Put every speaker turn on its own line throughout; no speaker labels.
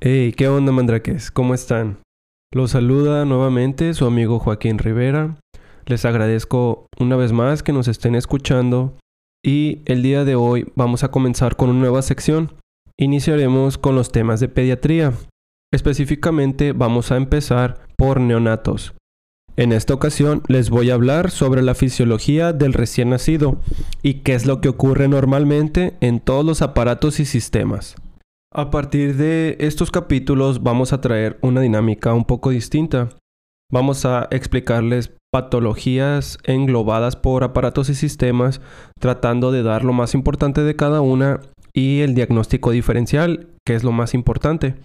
Hey, ¿qué onda mandraques? ¿Cómo están? Los saluda nuevamente su amigo Joaquín Rivera. Les agradezco una vez más que nos estén escuchando y el día de hoy vamos a comenzar con una nueva sección. Iniciaremos con los temas de pediatría. Específicamente vamos a empezar por neonatos. En esta ocasión les voy a hablar sobre la fisiología del recién nacido y qué es lo que ocurre normalmente en todos los aparatos y sistemas. A partir de estos capítulos vamos a traer una dinámica un poco distinta. Vamos a explicarles patologías englobadas por aparatos y sistemas, tratando de dar lo más importante de cada una y el diagnóstico diferencial, que es lo más importante.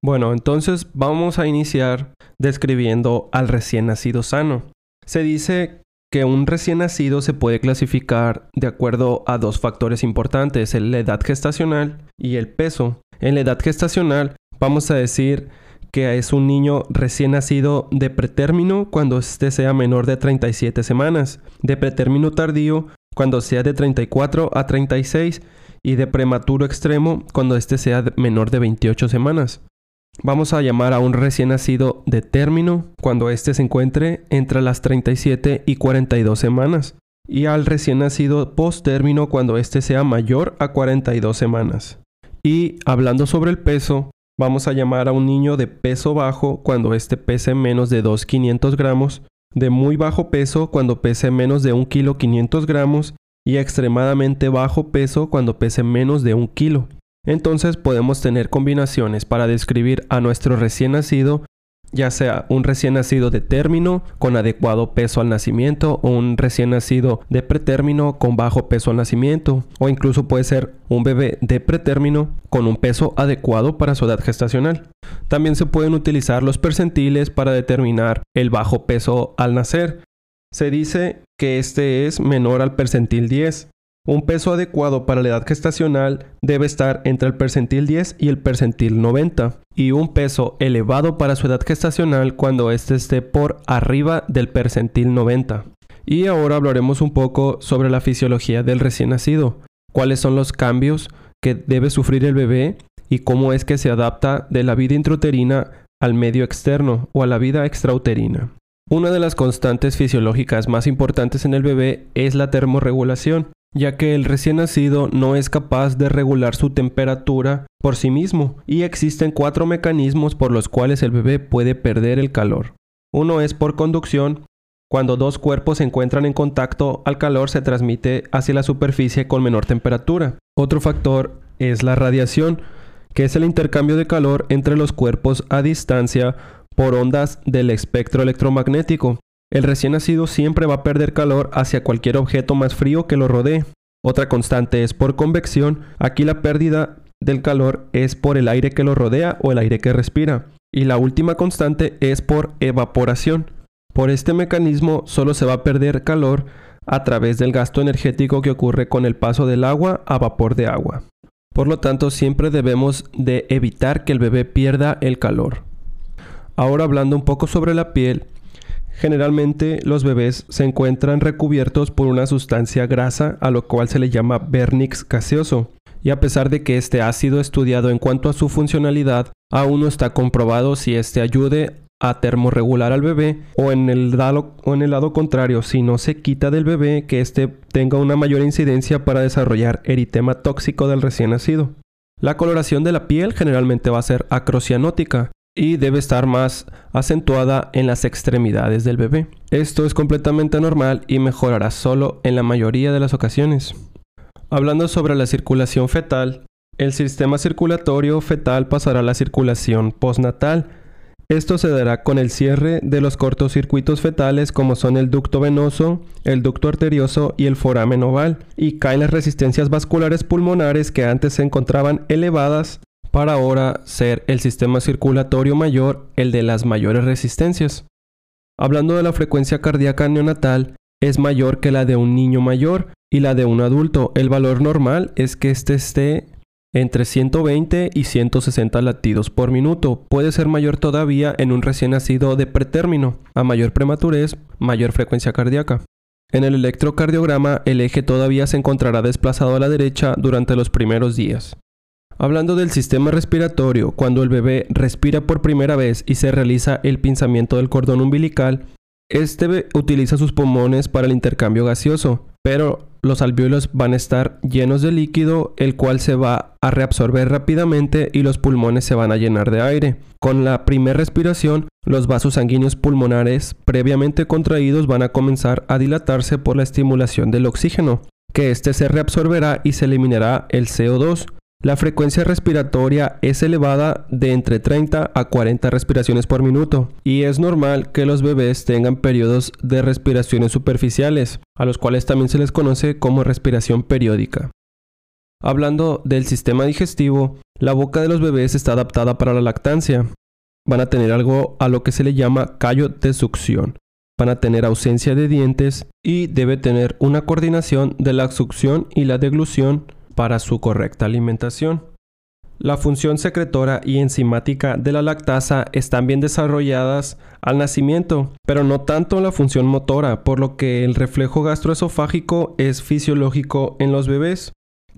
Bueno, entonces vamos a iniciar describiendo al recién nacido sano. Se dice que un recién nacido se puede clasificar de acuerdo a dos factores importantes, la edad gestacional y el peso. En la edad gestacional vamos a decir que es un niño recién nacido de pretérmino cuando éste sea menor de 37 semanas, de pretérmino tardío cuando sea de 34 a 36 y de prematuro extremo cuando éste sea menor de 28 semanas. Vamos a llamar a un recién nacido de término cuando éste se encuentre entre las 37 y 42 semanas. Y al recién nacido post término cuando éste sea mayor a 42 semanas. Y hablando sobre el peso, vamos a llamar a un niño de peso bajo cuando éste pese menos de 2,500 gramos, de muy bajo peso cuando pese menos de 1 kilo 500 gramos y extremadamente bajo peso cuando pese menos de 1 kilo. Entonces podemos tener combinaciones para describir a nuestro recién nacido, ya sea un recién nacido de término con adecuado peso al nacimiento o un recién nacido de pretérmino con bajo peso al nacimiento o incluso puede ser un bebé de pretérmino con un peso adecuado para su edad gestacional. También se pueden utilizar los percentiles para determinar el bajo peso al nacer. Se dice que este es menor al percentil 10 un peso adecuado para la edad gestacional debe estar entre el percentil 10 y el percentil 90, y un peso elevado para su edad gestacional cuando éste esté por arriba del percentil 90. Y ahora hablaremos un poco sobre la fisiología del recién nacido, cuáles son los cambios que debe sufrir el bebé y cómo es que se adapta de la vida intrauterina al medio externo o a la vida extrauterina. Una de las constantes fisiológicas más importantes en el bebé es la termorregulación, ya que el recién nacido no es capaz de regular su temperatura por sí mismo y existen cuatro mecanismos por los cuales el bebé puede perder el calor. Uno es por conducción. Cuando dos cuerpos se encuentran en contacto, al calor se transmite hacia la superficie con menor temperatura. Otro factor es la radiación, que es el intercambio de calor entre los cuerpos a distancia por ondas del espectro electromagnético. El recién nacido siempre va a perder calor hacia cualquier objeto más frío que lo rodee. Otra constante es por convección. Aquí la pérdida del calor es por el aire que lo rodea o el aire que respira. Y la última constante es por evaporación. Por este mecanismo solo se va a perder calor a través del gasto energético que ocurre con el paso del agua a vapor de agua. Por lo tanto, siempre debemos de evitar que el bebé pierda el calor. Ahora hablando un poco sobre la piel, Generalmente los bebés se encuentran recubiertos por una sustancia grasa a lo cual se le llama vernix gaseoso. Y a pesar de que este ha sido estudiado en cuanto a su funcionalidad, aún no está comprobado si este ayude a termorregular al bebé o en el lado, o en el lado contrario, si no se quita del bebé, que éste tenga una mayor incidencia para desarrollar eritema tóxico del recién nacido. La coloración de la piel generalmente va a ser acrocianótica, y debe estar más acentuada en las extremidades del bebé. Esto es completamente normal y mejorará solo en la mayoría de las ocasiones. Hablando sobre la circulación fetal, el sistema circulatorio fetal pasará a la circulación postnatal. Esto se dará con el cierre de los cortocircuitos fetales como son el ducto venoso, el ducto arterioso y el foramen oval, y caen las resistencias vasculares pulmonares que antes se encontraban elevadas para ahora ser el sistema circulatorio mayor el de las mayores resistencias. Hablando de la frecuencia cardíaca neonatal, es mayor que la de un niño mayor y la de un adulto. El valor normal es que éste esté entre 120 y 160 latidos por minuto. Puede ser mayor todavía en un recién nacido de pretérmino. A mayor prematurez, mayor frecuencia cardíaca. En el electrocardiograma, el eje todavía se encontrará desplazado a la derecha durante los primeros días. Hablando del sistema respiratorio, cuando el bebé respira por primera vez y se realiza el pinzamiento del cordón umbilical, este utiliza sus pulmones para el intercambio gaseoso, pero los alvéolos van a estar llenos de líquido, el cual se va a reabsorber rápidamente y los pulmones se van a llenar de aire. Con la primera respiración, los vasos sanguíneos pulmonares previamente contraídos van a comenzar a dilatarse por la estimulación del oxígeno, que éste se reabsorberá y se eliminará el CO2. La frecuencia respiratoria es elevada de entre 30 a 40 respiraciones por minuto y es normal que los bebés tengan periodos de respiraciones superficiales, a los cuales también se les conoce como respiración periódica. Hablando del sistema digestivo, la boca de los bebés está adaptada para la lactancia. Van a tener algo a lo que se le llama callo de succión. Van a tener ausencia de dientes y debe tener una coordinación de la succión y la deglución para su correcta alimentación. La función secretora y enzimática de la lactasa están bien desarrolladas al nacimiento, pero no tanto la función motora, por lo que el reflejo gastroesofágico es fisiológico en los bebés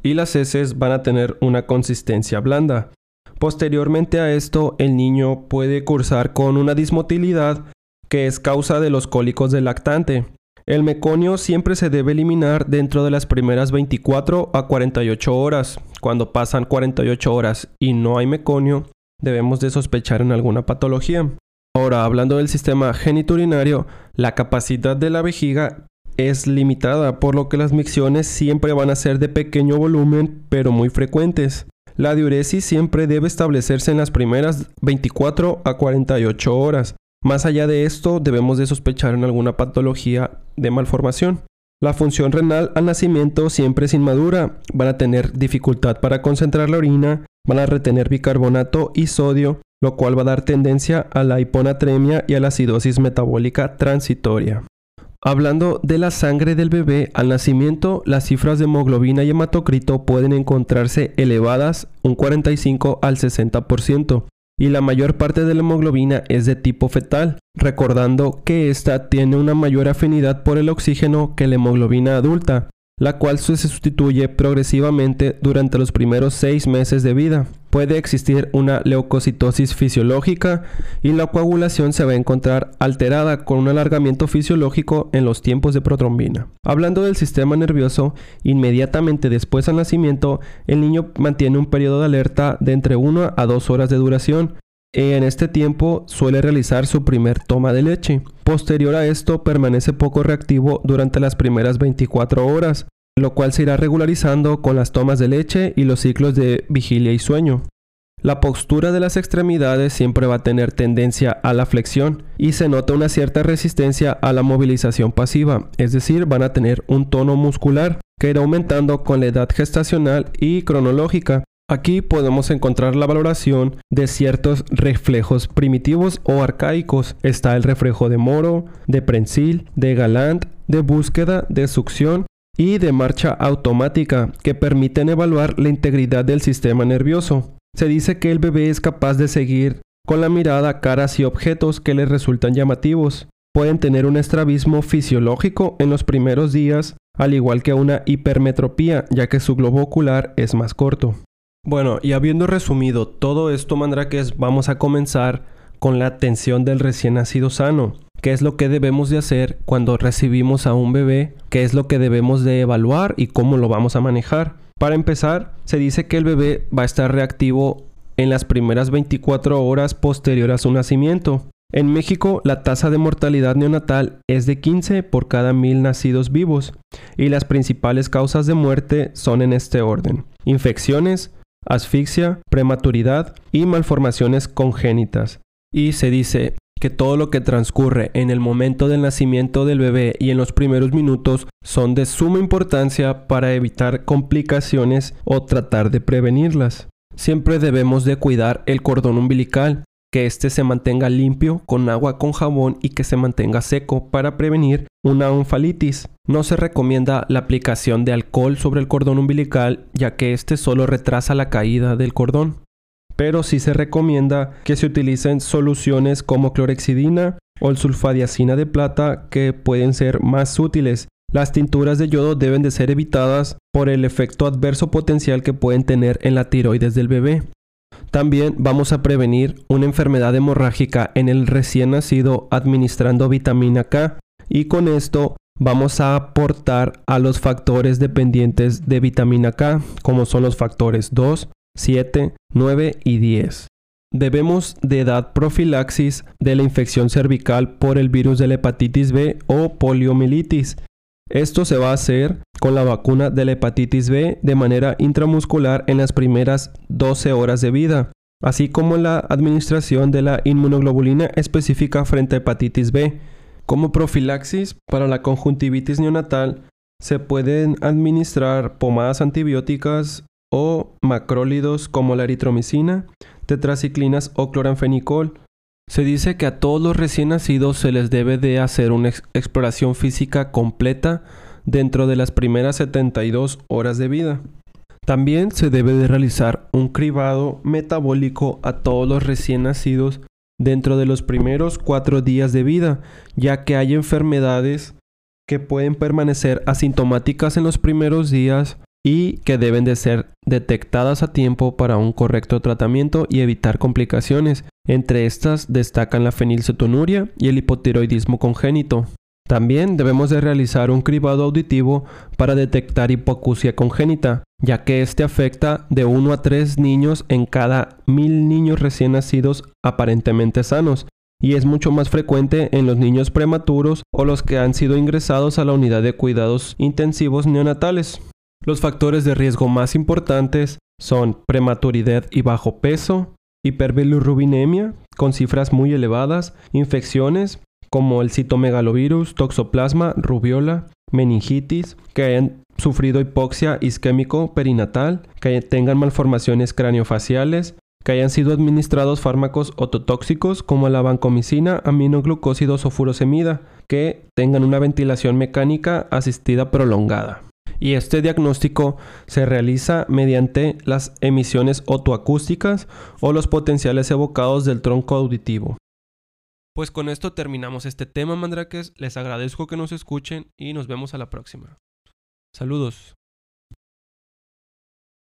y las heces van a tener una consistencia blanda. Posteriormente a esto, el niño puede cursar con una dismotilidad que es causa de los cólicos del lactante, el meconio siempre se debe eliminar dentro de las primeras 24 a 48 horas. Cuando pasan 48 horas y no hay meconio, debemos de sospechar en alguna patología. Ahora, hablando del sistema geniturinario, la capacidad de la vejiga es limitada, por lo que las micciones siempre van a ser de pequeño volumen, pero muy frecuentes. La diuresis siempre debe establecerse en las primeras 24 a 48 horas. Más allá de esto, debemos de sospechar en alguna patología de malformación. La función renal al nacimiento siempre es inmadura. Van a tener dificultad para concentrar la orina, van a retener bicarbonato y sodio, lo cual va a dar tendencia a la hiponatremia y a la acidosis metabólica transitoria. Hablando de la sangre del bebé, al nacimiento las cifras de hemoglobina y hematocrito pueden encontrarse elevadas un 45 al 60% y la mayor parte de la hemoglobina es de tipo fetal, recordando que ésta tiene una mayor afinidad por el oxígeno que la hemoglobina adulta, la cual se sustituye progresivamente durante los primeros seis meses de vida. Puede existir una leucocitosis fisiológica y la coagulación se va a encontrar alterada con un alargamiento fisiológico en los tiempos de protrombina. Hablando del sistema nervioso, inmediatamente después del nacimiento, el niño mantiene un periodo de alerta de entre 1 a 2 horas de duración. En este tiempo suele realizar su primer toma de leche. Posterior a esto permanece poco reactivo durante las primeras 24 horas, lo cual se irá regularizando con las tomas de leche y los ciclos de vigilia y sueño. La postura de las extremidades siempre va a tener tendencia a la flexión y se nota una cierta resistencia a la movilización pasiva, es decir, van a tener un tono muscular que irá aumentando con la edad gestacional y cronológica. Aquí podemos encontrar la valoración de ciertos reflejos primitivos o arcaicos. Está el reflejo de Moro, de Prensil, de Galant, de búsqueda, de succión y de marcha automática que permiten evaluar la integridad del sistema nervioso. Se dice que el bebé es capaz de seguir con la mirada caras y objetos que le resultan llamativos. Pueden tener un estrabismo fisiológico en los primeros días, al igual que una hipermetropía, ya que su globo ocular es más corto. Bueno, y habiendo resumido todo esto, mandraques, vamos a comenzar con la atención del recién nacido sano qué es lo que debemos de hacer cuando recibimos a un bebé, qué es lo que debemos de evaluar y cómo lo vamos a manejar. Para empezar, se dice que el bebé va a estar reactivo en las primeras 24 horas posterior a su nacimiento. En México, la tasa de mortalidad neonatal es de 15 por cada mil nacidos vivos y las principales causas de muerte son en este orden. Infecciones, asfixia, prematuridad y malformaciones congénitas. Y se dice, que todo lo que transcurre en el momento del nacimiento del bebé y en los primeros minutos son de suma importancia para evitar complicaciones o tratar de prevenirlas. Siempre debemos de cuidar el cordón umbilical, que éste se mantenga limpio con agua con jabón y que se mantenga seco para prevenir una onfalitis. No se recomienda la aplicación de alcohol sobre el cordón umbilical ya que este solo retrasa la caída del cordón pero sí se recomienda que se utilicen soluciones como clorexidina o el sulfadiacina de plata que pueden ser más útiles Las tinturas de yodo deben de ser evitadas por el efecto adverso potencial que pueden tener en la tiroides del bebé. También vamos a prevenir una enfermedad hemorrágica en el recién nacido administrando vitamina K y con esto vamos a aportar a los factores dependientes de vitamina K como son los factores 2, 7, 9 y 10. Debemos de dar profilaxis de la infección cervical por el virus de la hepatitis B o poliomielitis esto se va a hacer con la vacuna de la hepatitis B de manera intramuscular en las primeras 12 horas de vida, así como la administración de la inmunoglobulina específica frente a hepatitis B. Como profilaxis para la conjuntivitis neonatal, se pueden administrar pomadas antibióticas o macrólidos como la eritromicina, tetraciclinas o cloranfenicol se dice que a todos los recién nacidos se les debe de hacer una exploración física completa dentro de las primeras 72 horas de vida. También se debe de realizar un cribado metabólico a todos los recién nacidos dentro de los primeros cuatro días de vida, ya que hay enfermedades que pueden permanecer asintomáticas en los primeros días y que deben de ser detectadas a tiempo para un correcto tratamiento y evitar complicaciones. Entre estas destacan la fenilcetonuria y el hipotiroidismo congénito. También debemos de realizar un cribado auditivo para detectar hipoacusia congénita, ya que este afecta de 1 a 3 niños en cada mil niños recién nacidos aparentemente sanos, y es mucho más frecuente en los niños prematuros o los que han sido ingresados a la unidad de cuidados intensivos neonatales. Los factores de riesgo más importantes son prematuridad y bajo peso, hiperbilirrubinemia con cifras muy elevadas, infecciones como el citomegalovirus, toxoplasma, rubiola, meningitis, que hayan sufrido hipoxia isquémico perinatal, que tengan malformaciones craniofaciales, que hayan sido administrados fármacos ototóxicos como la vancomicina, aminoglucósidos o furosemida, que tengan una ventilación mecánica asistida prolongada y este diagnóstico se realiza mediante las emisiones otoacústicas o los potenciales evocados del tronco auditivo. Pues con esto terminamos este tema, mandraques. Les agradezco que nos escuchen y nos vemos a la próxima. Saludos.